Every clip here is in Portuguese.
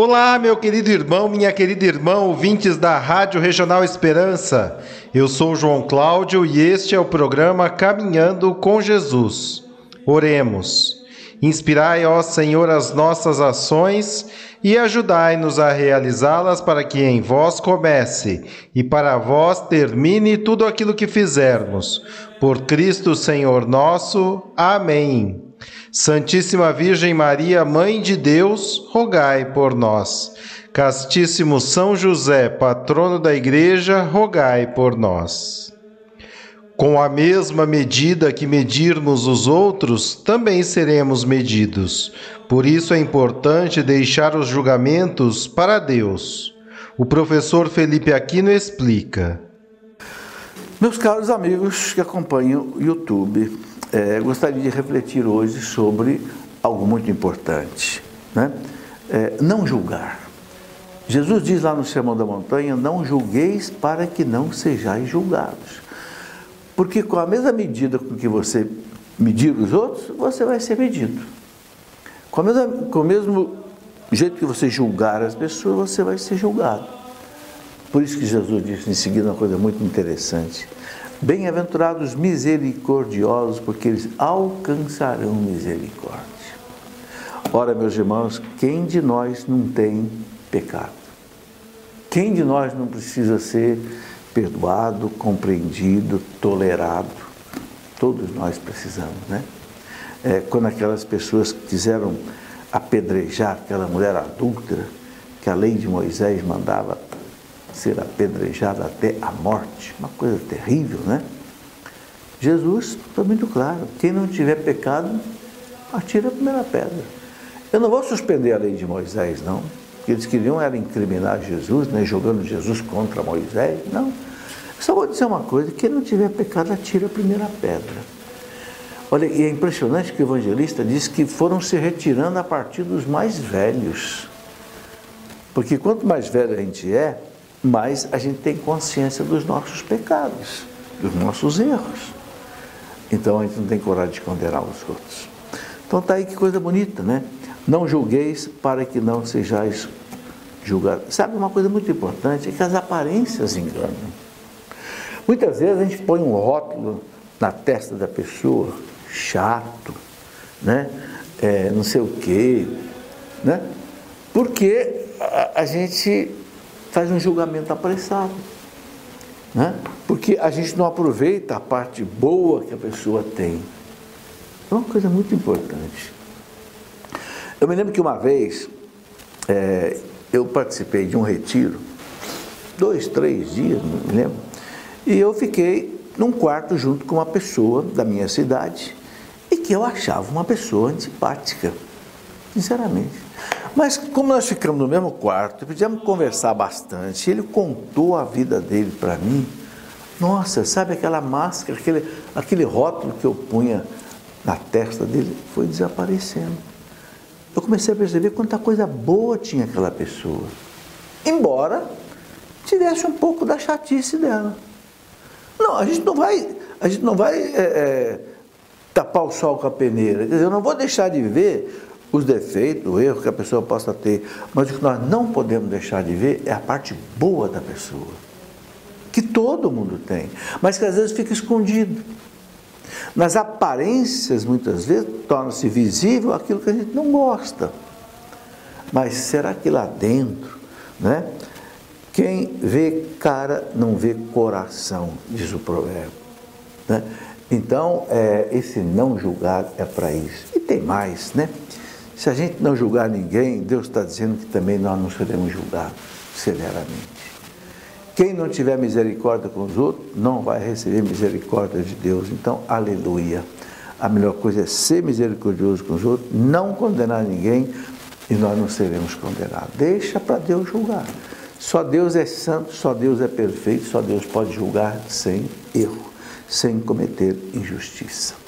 Olá, meu querido irmão, minha querida irmã, ouvintes da Rádio Regional Esperança. Eu sou João Cláudio e este é o programa Caminhando com Jesus. Oremos. Inspirai, ó Senhor, as nossas ações e ajudai-nos a realizá-las para que em vós comece e para vós termine tudo aquilo que fizermos. Por Cristo, Senhor nosso. Amém. Santíssima Virgem Maria, Mãe de Deus, rogai por nós. Castíssimo São José, patrono da Igreja, rogai por nós. Com a mesma medida que medirmos os outros, também seremos medidos. Por isso é importante deixar os julgamentos para Deus. O professor Felipe Aquino explica. Meus caros amigos que acompanham o YouTube, é, gostaria de refletir hoje sobre algo muito importante. Né? É, não julgar. Jesus diz lá no Sermão da Montanha: Não julgueis para que não sejais julgados. Porque com a mesma medida com que você medir os outros, você vai ser medido. Com, mesma, com o mesmo jeito que você julgar as pessoas, você vai ser julgado. Por isso que Jesus disse em seguida uma coisa muito interessante. Bem-aventurados misericordiosos, porque eles alcançarão misericórdia. Ora, meus irmãos, quem de nós não tem pecado? Quem de nós não precisa ser perdoado, compreendido, tolerado? Todos nós precisamos, né? É, quando aquelas pessoas quiseram apedrejar aquela mulher adúltera, que a lei de Moisés mandava ser apedrejado até a morte, uma coisa terrível, né? Jesus foi muito claro: quem não tiver pecado, atira a primeira pedra. Eu não vou suspender a lei de Moisés, não, porque eles queriam era incriminar Jesus, né, jogando Jesus contra Moisés, não. Só vou dizer uma coisa: quem não tiver pecado, atira a primeira pedra. Olha, e é impressionante que o evangelista diz que foram se retirando a partir dos mais velhos. Porque quanto mais velho a gente é, mas a gente tem consciência dos nossos pecados, dos nossos erros. Então a gente não tem coragem de condenar os outros. Então tá aí que coisa bonita, né? Não julgueis para que não sejais julgados. Sabe uma coisa muito importante? É que as aparências enganam. Muitas vezes a gente põe um rótulo na testa da pessoa, chato, né? É, não sei o quê, né? Porque a, a gente faz um julgamento apressado. Né? Porque a gente não aproveita a parte boa que a pessoa tem. É uma coisa muito importante. Eu me lembro que uma vez é, eu participei de um retiro, dois, três dias, não me lembro, e eu fiquei num quarto junto com uma pessoa da minha cidade e que eu achava uma pessoa antipática, sinceramente. Mas como nós ficamos no mesmo quarto, podíamos conversar bastante, ele contou a vida dele para mim. Nossa, sabe aquela máscara, aquele, aquele rótulo que eu punha na testa dele foi desaparecendo. Eu comecei a perceber quanta coisa boa tinha aquela pessoa. Embora tivesse um pouco da chatice dela. Não, a gente não vai, a gente não vai é, é, tapar o sol com a peneira. Quer dizer, eu não vou deixar de ver os defeitos, o erro que a pessoa possa ter, mas o que nós não podemos deixar de ver é a parte boa da pessoa, que todo mundo tem, mas que às vezes fica escondido. Nas aparências, muitas vezes, torna-se visível aquilo que a gente não gosta. Mas será que lá dentro, né? Quem vê cara não vê coração, diz o provérbio. Né? Então, é, esse não julgar é para isso. E tem mais, né? Se a gente não julgar ninguém, Deus está dizendo que também nós não seremos julgados severamente. Quem não tiver misericórdia com os outros, não vai receber misericórdia de Deus. Então, aleluia. A melhor coisa é ser misericordioso com os outros, não condenar ninguém e nós não seremos condenados. Deixa para Deus julgar. Só Deus é santo, só Deus é perfeito, só Deus pode julgar sem erro, sem cometer injustiça.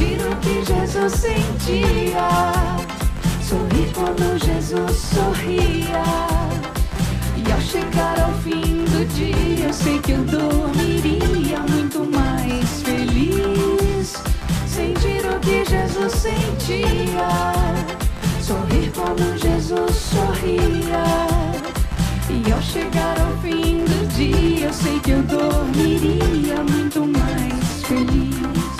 sentir o que Jesus sentia, sorrir quando Jesus sorria. E ao chegar ao fim do dia, eu sei que eu dormiria muito mais feliz. Sentir o que Jesus sentia, sorrir quando Jesus sorria. E ao chegar ao fim do dia, eu sei que eu dormiria muito mais feliz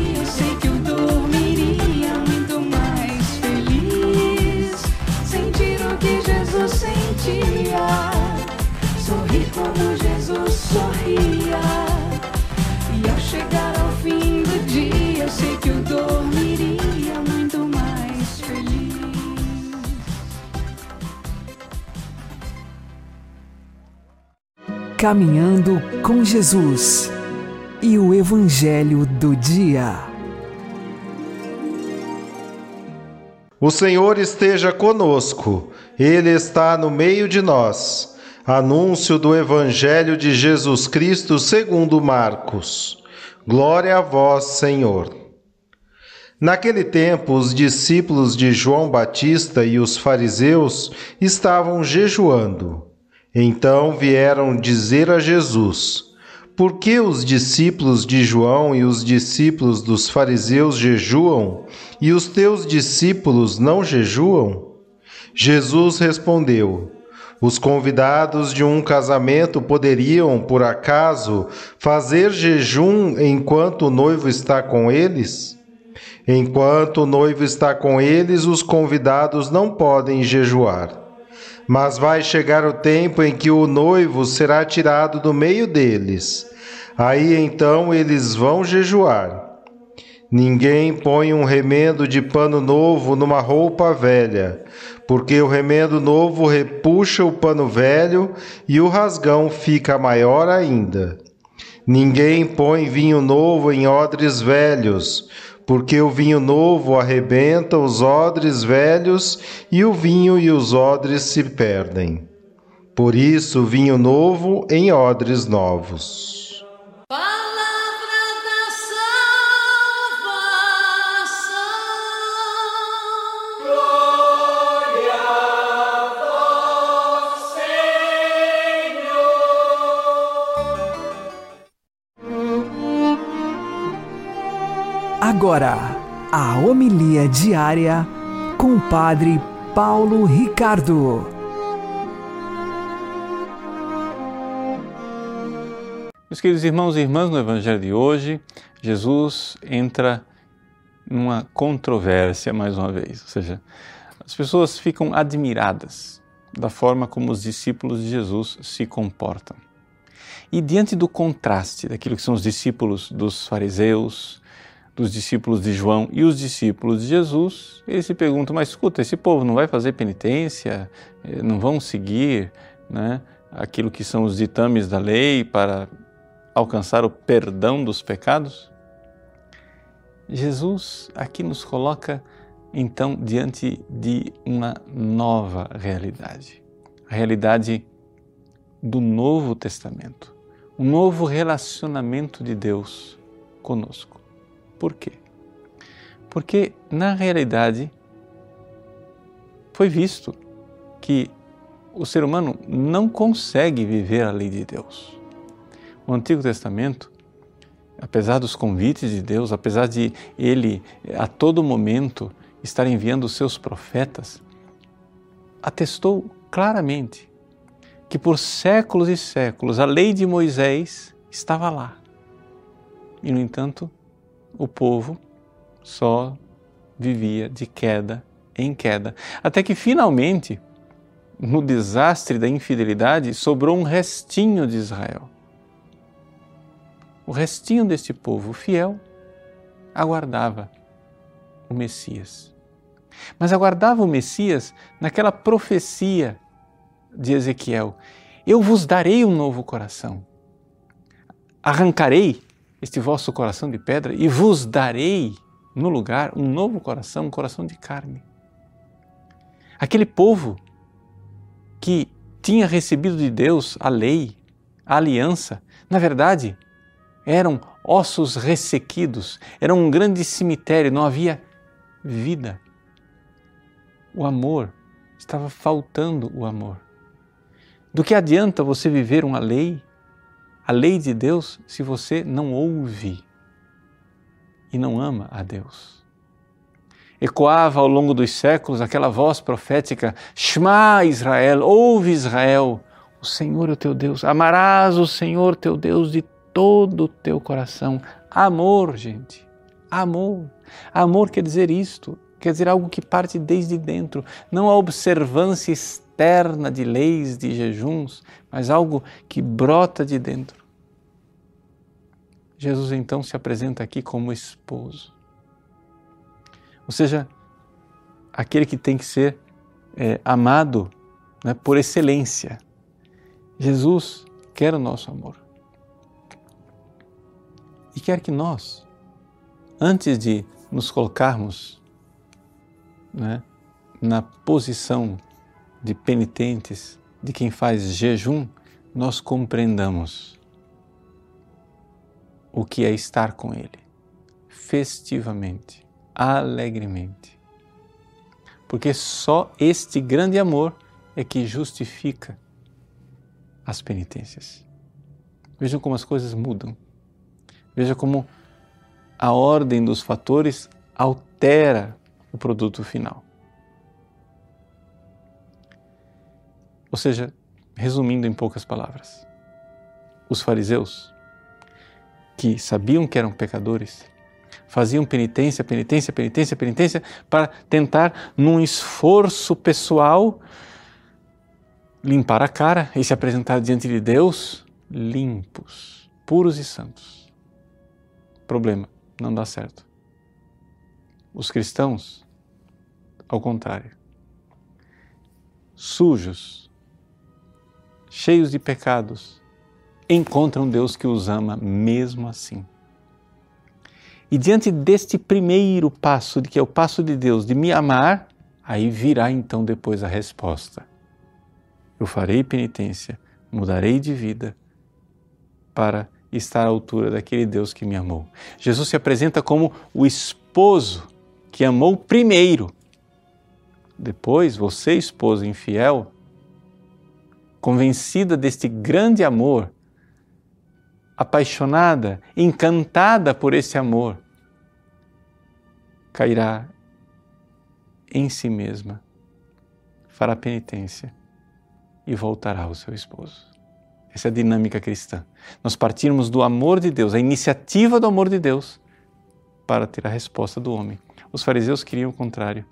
como Jesus sorria. E ao chegar ao fim do dia, eu sei que eu dormiria muito mais feliz. Caminhando com Jesus e o Evangelho do Dia. O Senhor esteja conosco, Ele está no meio de nós. Anúncio do Evangelho de Jesus Cristo segundo Marcos. Glória a vós, Senhor. Naquele tempo, os discípulos de João Batista e os fariseus estavam jejuando. Então vieram dizer a Jesus: Por que os discípulos de João e os discípulos dos fariseus jejuam e os teus discípulos não jejuam? Jesus respondeu: Os convidados de um casamento poderiam, por acaso, fazer jejum enquanto o noivo está com eles? Enquanto o noivo está com eles, os convidados não podem jejuar. Mas vai chegar o tempo em que o noivo será tirado do meio deles. Aí então eles vão jejuar. Ninguém põe um remendo de pano novo numa roupa velha, porque o remendo novo repuxa o pano velho e o rasgão fica maior ainda. Ninguém põe vinho novo em odres velhos, porque o vinho novo arrebenta os odres velhos e o vinho e os odres se perdem. Por isso, vinho novo em odres novos. Agora a homilia diária com o Padre Paulo Ricardo. Meus queridos irmãos e irmãs, no Evangelho de hoje, Jesus entra numa controvérsia mais uma vez, ou seja, as pessoas ficam admiradas da forma como os discípulos de Jesus se comportam. E diante do contraste daquilo que são os discípulos dos fariseus, dos discípulos de João e os discípulos de Jesus, eles se perguntam: mas escuta, esse povo não vai fazer penitência, eh, não vão seguir né, aquilo que são os ditames da lei para alcançar o perdão dos pecados? Jesus aqui nos coloca então diante de uma nova realidade, a realidade do Novo Testamento, um novo relacionamento de Deus conosco. Por quê? Porque, na realidade, foi visto que o ser humano não consegue viver a lei de Deus. O Antigo Testamento, apesar dos convites de Deus, apesar de ele a todo momento estar enviando os seus profetas, atestou claramente que por séculos e séculos a lei de Moisés estava lá. E, no entanto, o povo só vivia de queda em queda. Até que finalmente, no desastre da infidelidade, sobrou um restinho de Israel. O restinho deste povo fiel aguardava o Messias. Mas aguardava o Messias naquela profecia de Ezequiel: Eu vos darei um novo coração. Arrancarei este vosso coração de pedra e vos darei no lugar um novo coração, um coração de carne. Aquele povo que tinha recebido de Deus a lei, a aliança, na verdade, eram ossos ressequidos, era um grande cemitério, não havia vida. O amor, estava faltando o amor. Do que adianta você viver uma lei a lei de Deus se você não ouve e não ama a Deus. Ecoava ao longo dos séculos aquela voz profética: Shema Israel, ouve Israel, o Senhor é o teu Deus, amarás o Senhor teu Deus de todo o teu coração. Amor, gente, amor. Amor quer dizer isto, quer dizer algo que parte desde dentro, não a observância externa de leis, de jejuns, mas algo que brota de dentro. Jesus então se apresenta aqui como esposo. Ou seja, aquele que tem que ser é, amado né, por excelência. Jesus quer o nosso amor. E quer que nós, antes de nos colocarmos né, na posição de penitentes, de quem faz jejum, nós compreendamos o que é estar com Ele, festivamente, alegremente. Porque só este grande amor é que justifica as penitências. Vejam como as coisas mudam. Veja como a ordem dos fatores altera o produto final. Ou seja, resumindo em poucas palavras, os fariseus que sabiam que eram pecadores, faziam penitência, penitência, penitência, penitência, para tentar, num esforço pessoal, limpar a cara e se apresentar diante de Deus limpos, puros e santos. Problema, não dá certo. Os cristãos, ao contrário, sujos, cheios de pecados, encontram Deus que os ama mesmo assim. E diante deste primeiro passo, de que é o passo de Deus de me amar, aí virá então depois a resposta. Eu farei penitência, mudarei de vida para estar à altura daquele Deus que me amou. Jesus se apresenta como o esposo que amou primeiro. Depois, você, esposa infiel, convencida deste grande amor, apaixonada, encantada por esse amor, cairá em si mesma, fará penitência e voltará ao seu esposo. Essa é a dinâmica cristã. Nós partirmos do amor de Deus, a iniciativa do amor de Deus, para ter a resposta do homem. Os fariseus queriam o contrário,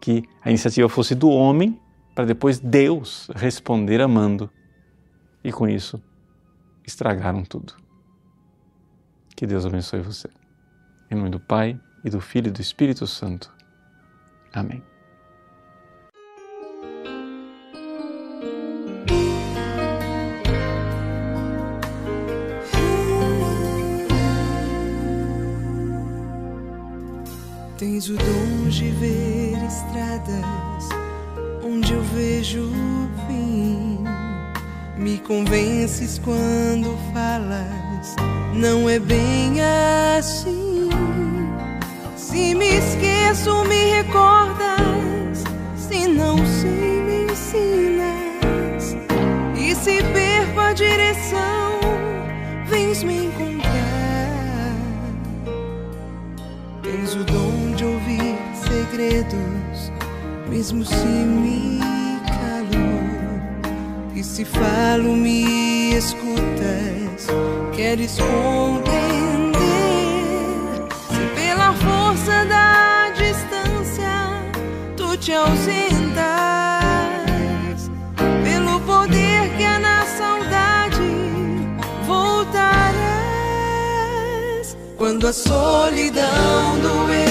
que a iniciativa fosse do homem, para depois Deus responder amando. E com isso, estragaram tudo. Que Deus abençoe você. Em nome do Pai, e do Filho e do Espírito Santo. Amém. Tens o dom de ver estradas onde eu vejo o fim. Me convences quando falas, não é bem assim. Se me esqueço, me recordas. Se não sei, me ensinas. E se perco a direção, vens me encontrar. Tens o dom mesmo se me calo. E se falo, me escutas. Queres compreender? Se pela força da distância tu te ausentas, pelo poder que há na saudade voltarás. Quando a solidão mim,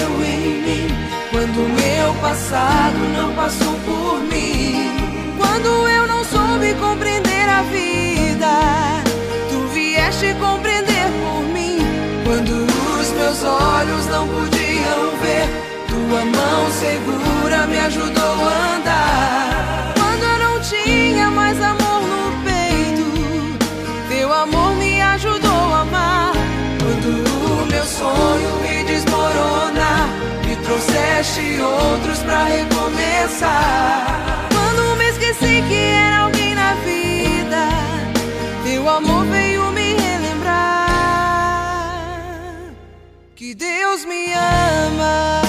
quando meu passado não passou por mim, quando eu não soube compreender a vida, tu vieste compreender por mim. Quando os meus olhos não podiam ver, tua mão segura me ajudou a andar. Quando eu não tinha mais amor no peito, teu amor me ajudou a amar. Quando o meu sonho me trouxeste outros pra recomeçar. Quando me esqueci que era alguém na vida, teu amor veio me relembrar que Deus me ama,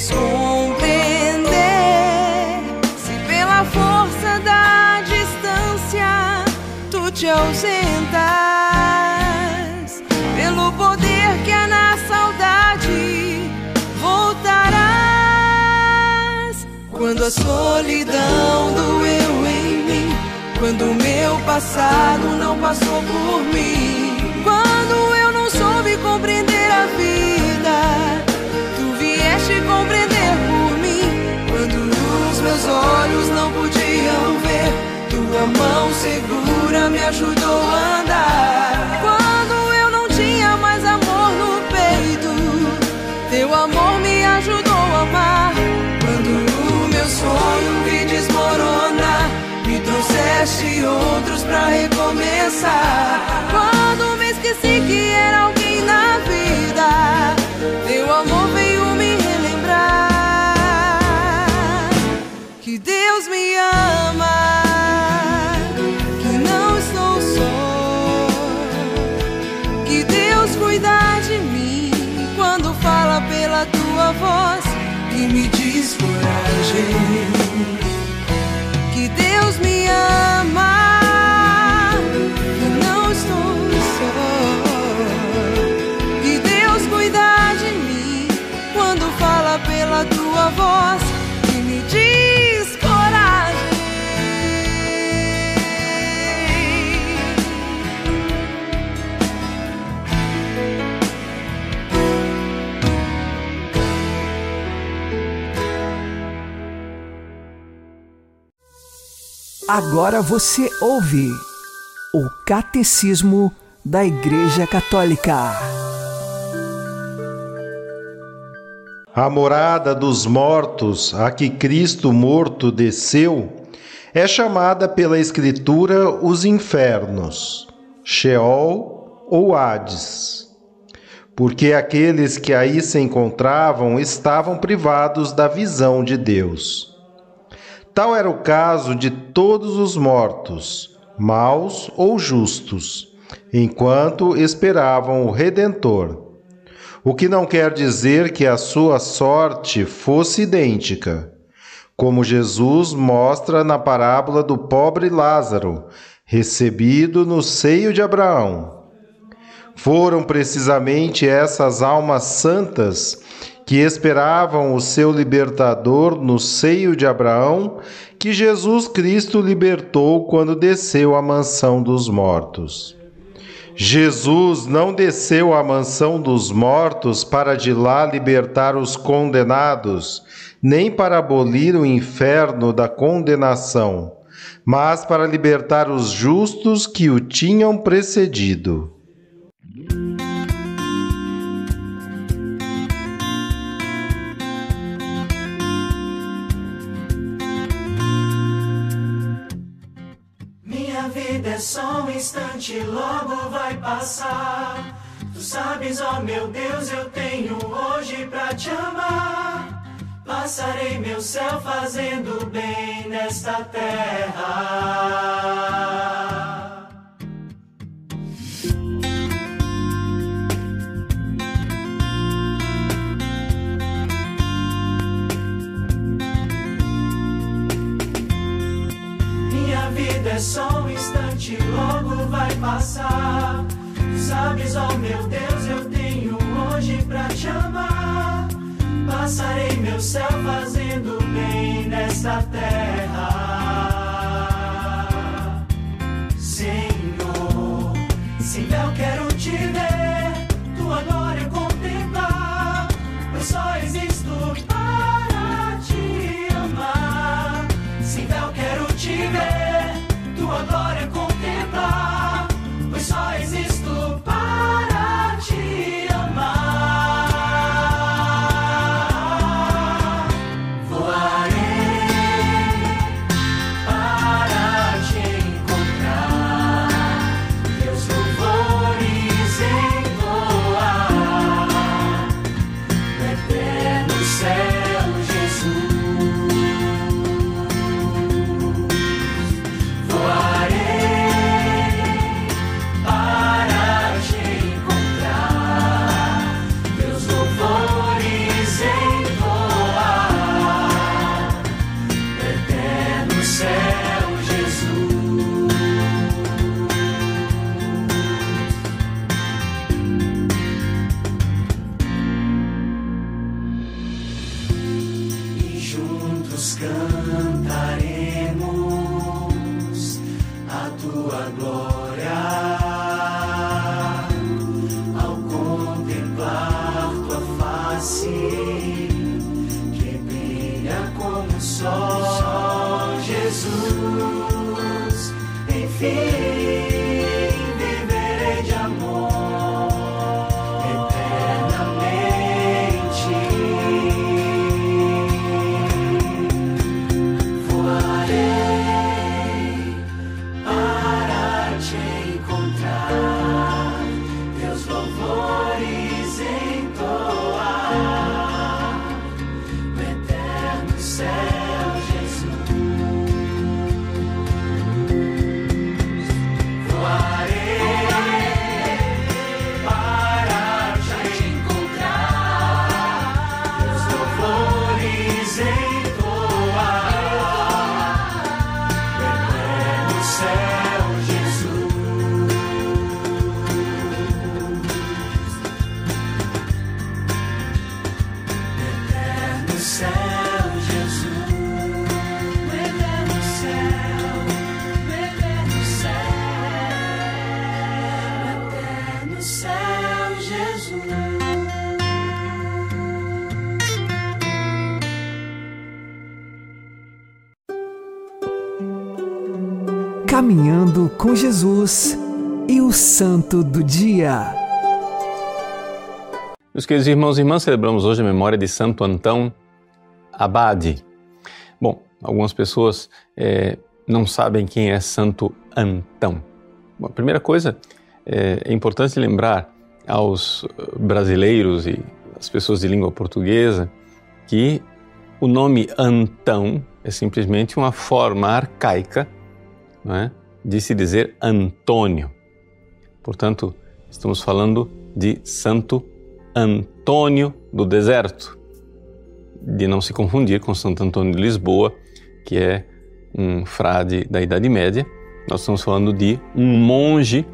Queres compreender? Se pela força da distância tu te ausentas, pelo poder que há na saudade voltarás. Quando a solidão doeu em mim, quando o meu passado não passou por mim, quando eu não soube compreender a vida, compreender por mim. Quando os meus olhos não podiam ver, tua mão segura me ajudou a andar. Quando eu não tinha mais amor no peito, teu amor me ajudou a amar. Quando o meu sonho me desmorona, me trouxeste outros pra recomeçar. Quando me esqueci que era alguém na descoragem. que Deus me ama. que não estou só, que Deus cuida de mim quando fala pela tua voz e me diz coragem. Agora você ouve o Catecismo da Igreja Católica. A morada dos mortos, a que Cristo morto desceu, é chamada pela Escritura os infernos, Sheol ou Hades, porque aqueles que aí se encontravam estavam privados da visão de Deus. Tal era o caso de todos os mortos, maus ou justos, enquanto esperavam o Redentor. O que não quer dizer que a sua sorte fosse idêntica, como Jesus mostra na parábola do pobre Lázaro, recebido no seio de Abraão. Foram precisamente essas almas santas que esperavam o seu libertador no seio de Abraão, que Jesus Cristo libertou quando desceu à mansão dos mortos. Jesus não desceu à mansão dos mortos para de lá libertar os condenados, nem para abolir o inferno da condenação, mas para libertar os justos que o tinham precedido. Instante, logo vai passar. Tu sabes, ó meu Deus, eu tenho hoje pra te amar. Passarei meu céu fazendo bem nesta terra. Minha vida é só um passar. Tu sabes, ó meu Deus, eu tenho hoje pra te amar. Passarei meu céu fazendo bem nesta terra. sky. Caminhando com Jesus e o Santo do Dia. Meus queridos irmãos e irmãs, celebramos hoje a memória de Santo Antão, Abade. Bom, algumas pessoas é, não sabem quem é Santo Antão. Bom, a primeira coisa, é, é importante lembrar aos brasileiros e às pessoas de língua portuguesa que o nome Antão é simplesmente uma forma arcaica é, de se dizer Antônio. Portanto, estamos falando de Santo Antônio do Deserto, de não se confundir com Santo Antônio de Lisboa, que é um frade da Idade Média. Nós estamos falando de um monge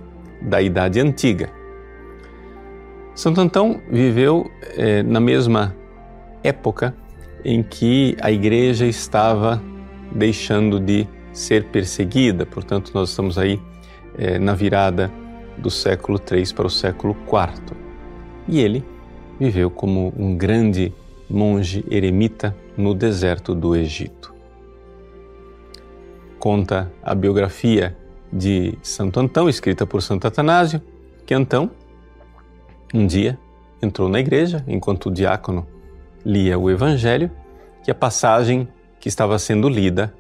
da Idade Antiga. Santo Antão viveu eh, na mesma época em que a igreja estava deixando de ser perseguida, portanto, nós estamos aí eh, na virada do século III para o século IV. E ele viveu como um grande monge eremita no deserto do Egito. Conta a biografia de Santo Antão, escrita por Santo Atanásio, que Antão, um dia, entrou na igreja enquanto o diácono lia o Evangelho, que a passagem que estava sendo lida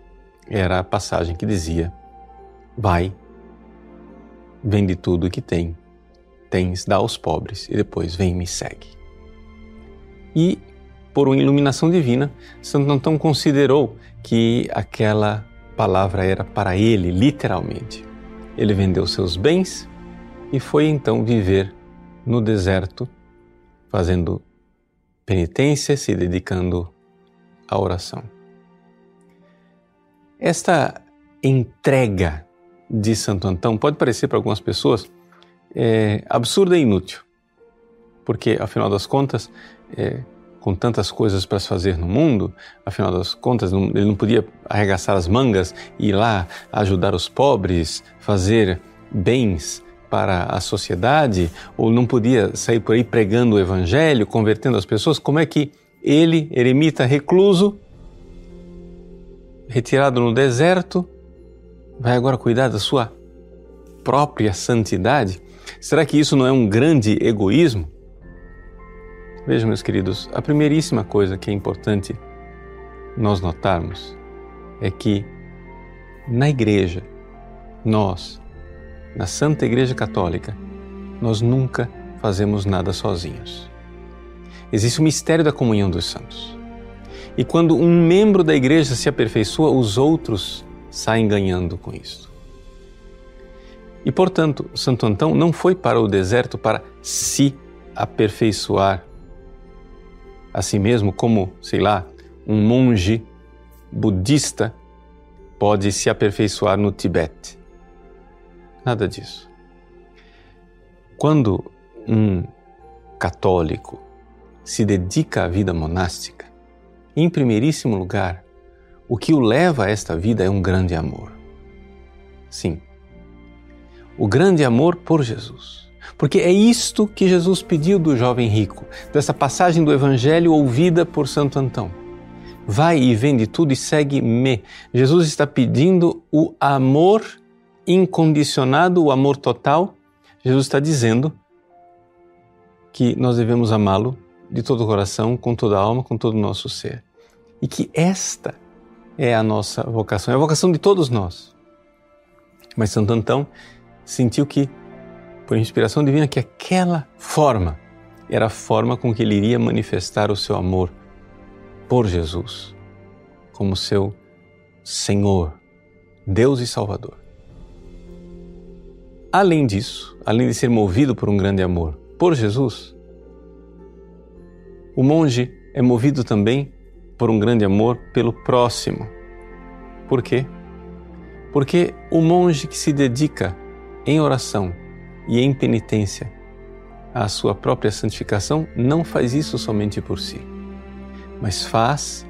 era a passagem que dizia: Vai, vende tudo o que tem, tens, dá aos pobres, e depois vem e me segue. E, por uma iluminação divina, Santo Antão considerou que aquela palavra era para ele, literalmente. Ele vendeu seus bens e foi então viver no deserto, fazendo penitência, se dedicando à oração. Esta entrega de Santo Antão pode parecer para algumas pessoas é, absurda e inútil, porque afinal das contas, é, com tantas coisas para se fazer no mundo, afinal das contas, ele não podia arregaçar as mangas e ir lá ajudar os pobres, fazer bens para a sociedade, ou não podia sair por aí pregando o evangelho, convertendo as pessoas, como é que ele, eremita recluso, retirado no deserto, vai agora cuidar da sua própria santidade? Será que isso não é um grande egoísmo? Vejam, meus queridos, a primeiríssima coisa que é importante nós notarmos é que na igreja, nós, na Santa Igreja Católica, nós nunca fazemos nada sozinhos. Existe o mistério da comunhão dos santos. E quando um membro da igreja se aperfeiçoa, os outros saem ganhando com isso. E portanto, Santo Antão não foi para o deserto para se aperfeiçoar a si mesmo, como, sei lá, um monge budista pode se aperfeiçoar no Tibete. Nada disso. Quando um católico se dedica à vida monástica, em primeiríssimo lugar, o que o leva a esta vida é um grande amor. Sim, o grande amor por Jesus. Porque é isto que Jesus pediu do jovem rico, dessa passagem do Evangelho ouvida por Santo Antão. Vai e vende tudo e segue-me. Jesus está pedindo o amor incondicionado, o amor total. Jesus está dizendo que nós devemos amá-lo de todo o coração, com toda a alma, com todo o nosso ser. E que esta é a nossa vocação, é a vocação de todos nós. Mas Santo Antão sentiu que, por inspiração divina, que aquela forma era a forma com que ele iria manifestar o seu amor por Jesus, como seu Senhor, Deus e Salvador. Além disso, além de ser movido por um grande amor por Jesus, o monge é movido também por um grande amor pelo próximo. Por quê? Porque o monge que se dedica em oração e em penitência à sua própria santificação não faz isso somente por si, mas faz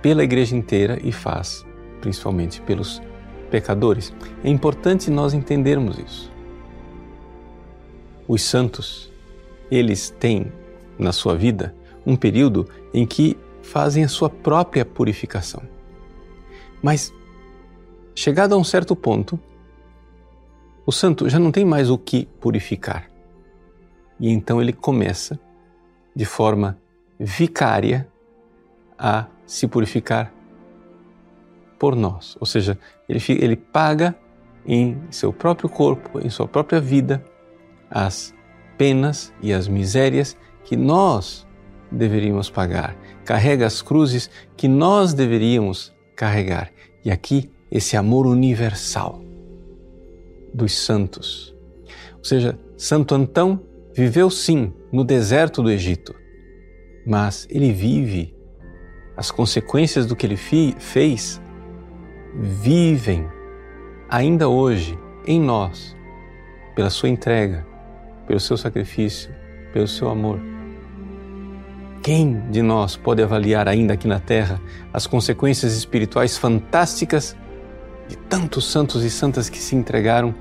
pela igreja inteira e faz principalmente pelos pecadores. É importante nós entendermos isso. Os santos, eles têm na sua vida um período em que fazem a sua própria purificação. Mas chegado a um certo ponto, o santo já não tem mais o que purificar. E então ele começa, de forma vicária, a se purificar por nós. Ou seja, ele, ele paga em seu próprio corpo, em sua própria vida, as penas e as misérias que nós deveríamos pagar. Carrega as cruzes que nós deveríamos carregar. E aqui, esse amor universal dos santos. Ou seja, Santo Antão viveu sim no deserto do Egito, mas ele vive as consequências do que ele fez vivem ainda hoje em nós pela sua entrega, pelo seu sacrifício, pelo seu amor. Quem de nós pode avaliar ainda aqui na Terra as consequências espirituais fantásticas de tantos santos e santas que se entregaram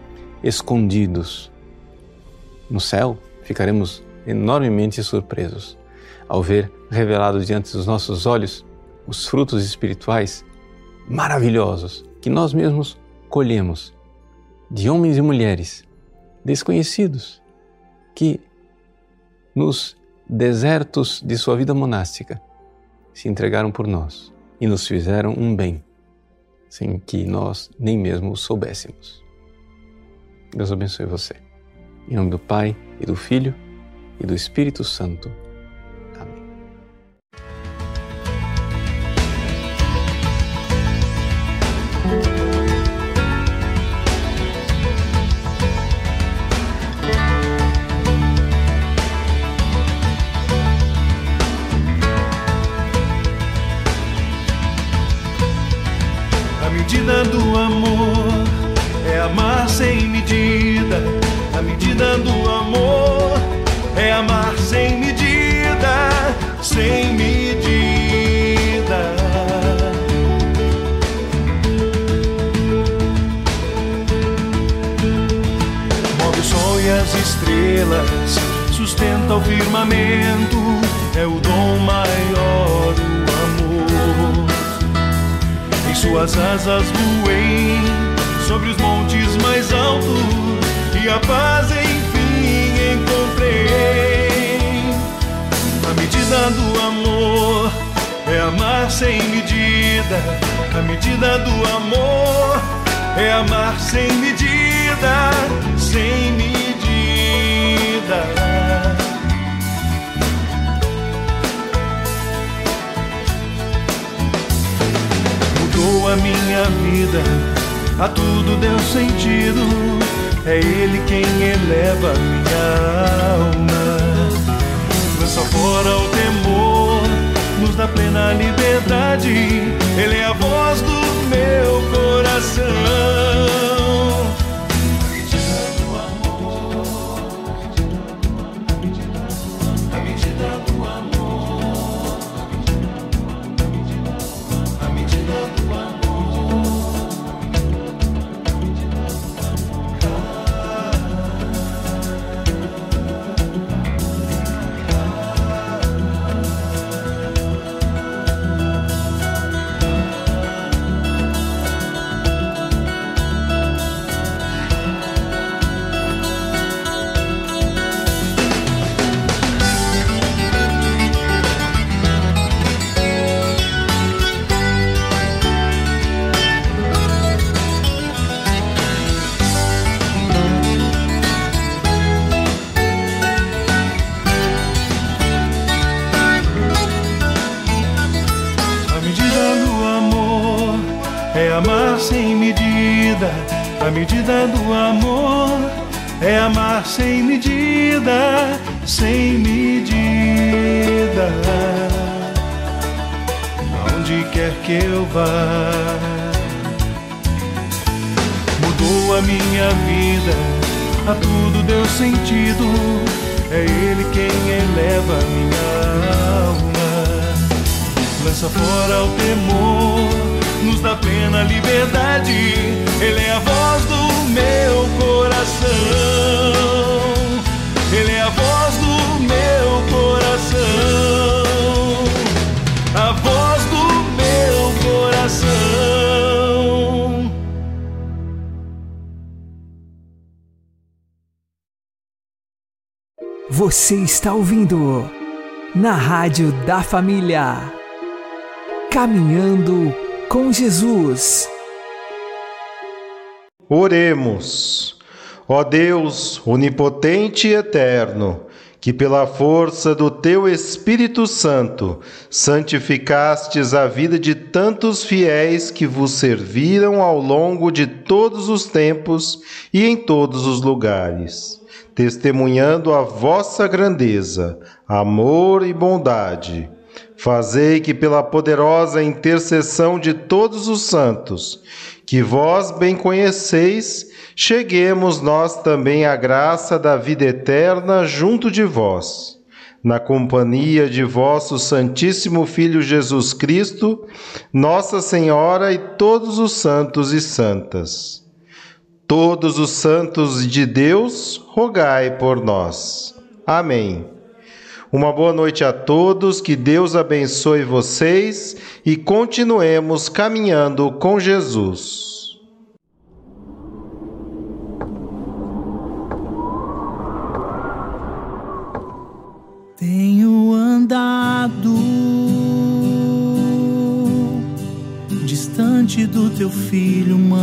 escondidos? No céu, ficaremos enormemente surpresos ao ver revelados diante dos nossos olhos os frutos espirituais maravilhosos que nós mesmos colhemos de homens e mulheres desconhecidos que nos desertos de sua vida monástica se entregaram por nós e nos fizeram um bem sem que nós nem mesmo soubéssemos. Deus abençoe você. Em nome do Pai e do Filho e do Espírito Santo. As estrelas, sustenta o firmamento, é o dom maior, o amor suas asas voem sobre os montes mais altos e a paz enfim encontrei. A medida do amor é amar sem medida. A medida do amor é amar sem medida, sem medida. A minha vida, a tudo deu sentido. É Ele quem eleva minha alma, lança fora o temor, nos dá plena liberdade. Ele é a voz do meu coração. Sentido. É Ele quem eleva minha alma, lança fora o temor nos dá plena liberdade. Ele é a voz do meu coração. Você está ouvindo na Rádio da Família. Caminhando com Jesus. Oremos. Ó Deus, onipotente e eterno, que pela força do teu Espírito Santo santificastes a vida de tantos fiéis que vos serviram ao longo de todos os tempos e em todos os lugares, testemunhando a vossa grandeza, amor e bondade. Fazei que pela poderosa intercessão de todos os santos, que vós bem conheceis, cheguemos nós também à graça da vida eterna junto de vós. Na companhia de vosso Santíssimo Filho Jesus Cristo, Nossa Senhora e todos os santos e santas. Todos os santos de Deus, rogai por nós. Amém. Uma boa noite a todos, que Deus abençoe vocês e continuemos caminhando com Jesus. Distante do teu filho, mãe.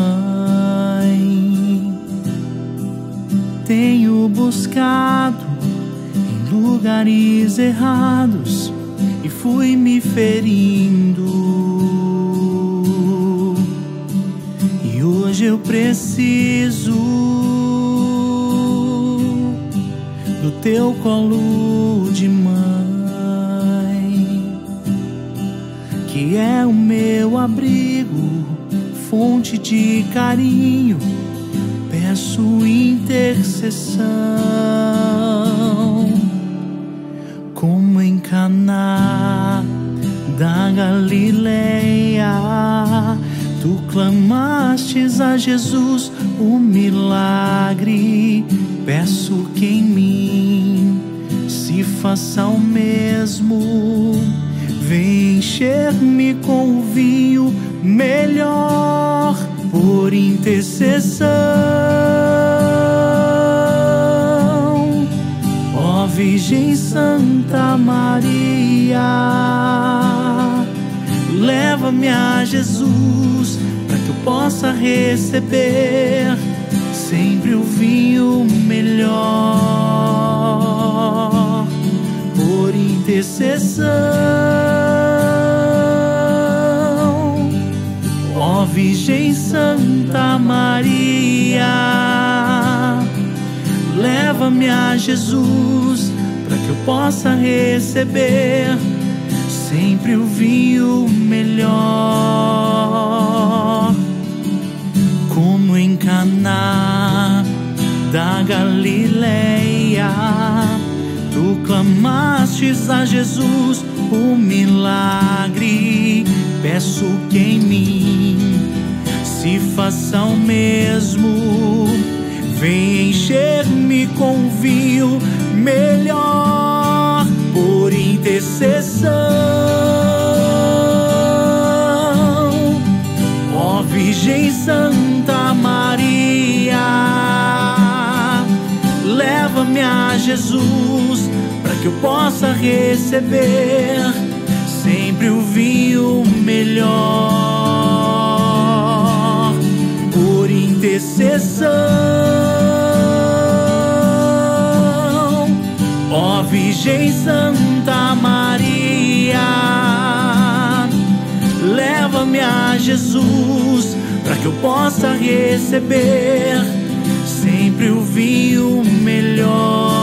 Tenho buscado em lugares errados e fui me ferindo. E hoje eu preciso do teu colo de mãe, que é o meu abrigo, fonte de carinho. Peço intercessão, como em Caná da Galileia. Tu clamastes a Jesus o milagre Peço que em mim se faça o mesmo. Vem encher-me com o vinho melhor por intercessão. Ó Virgem Santa Maria, leva-me a Jesus para que eu possa receber sempre o vinho melhor intercessão. Ó Virgem Santa Maria, leva-me a Jesus para que eu possa receber sempre o vinho melhor como em da Galileia. Tu clamastes a Jesus o milagre. Peço que em mim se faça o mesmo. Vem encher-me com vinho melhor por intercessão. Ó Virgem Santa Maria, leva-me a Jesus possa receber sempre o vinho melhor por intercessão. Ó Virgem Santa Maria, leva-me a Jesus para que eu possa receber sempre o vinho melhor.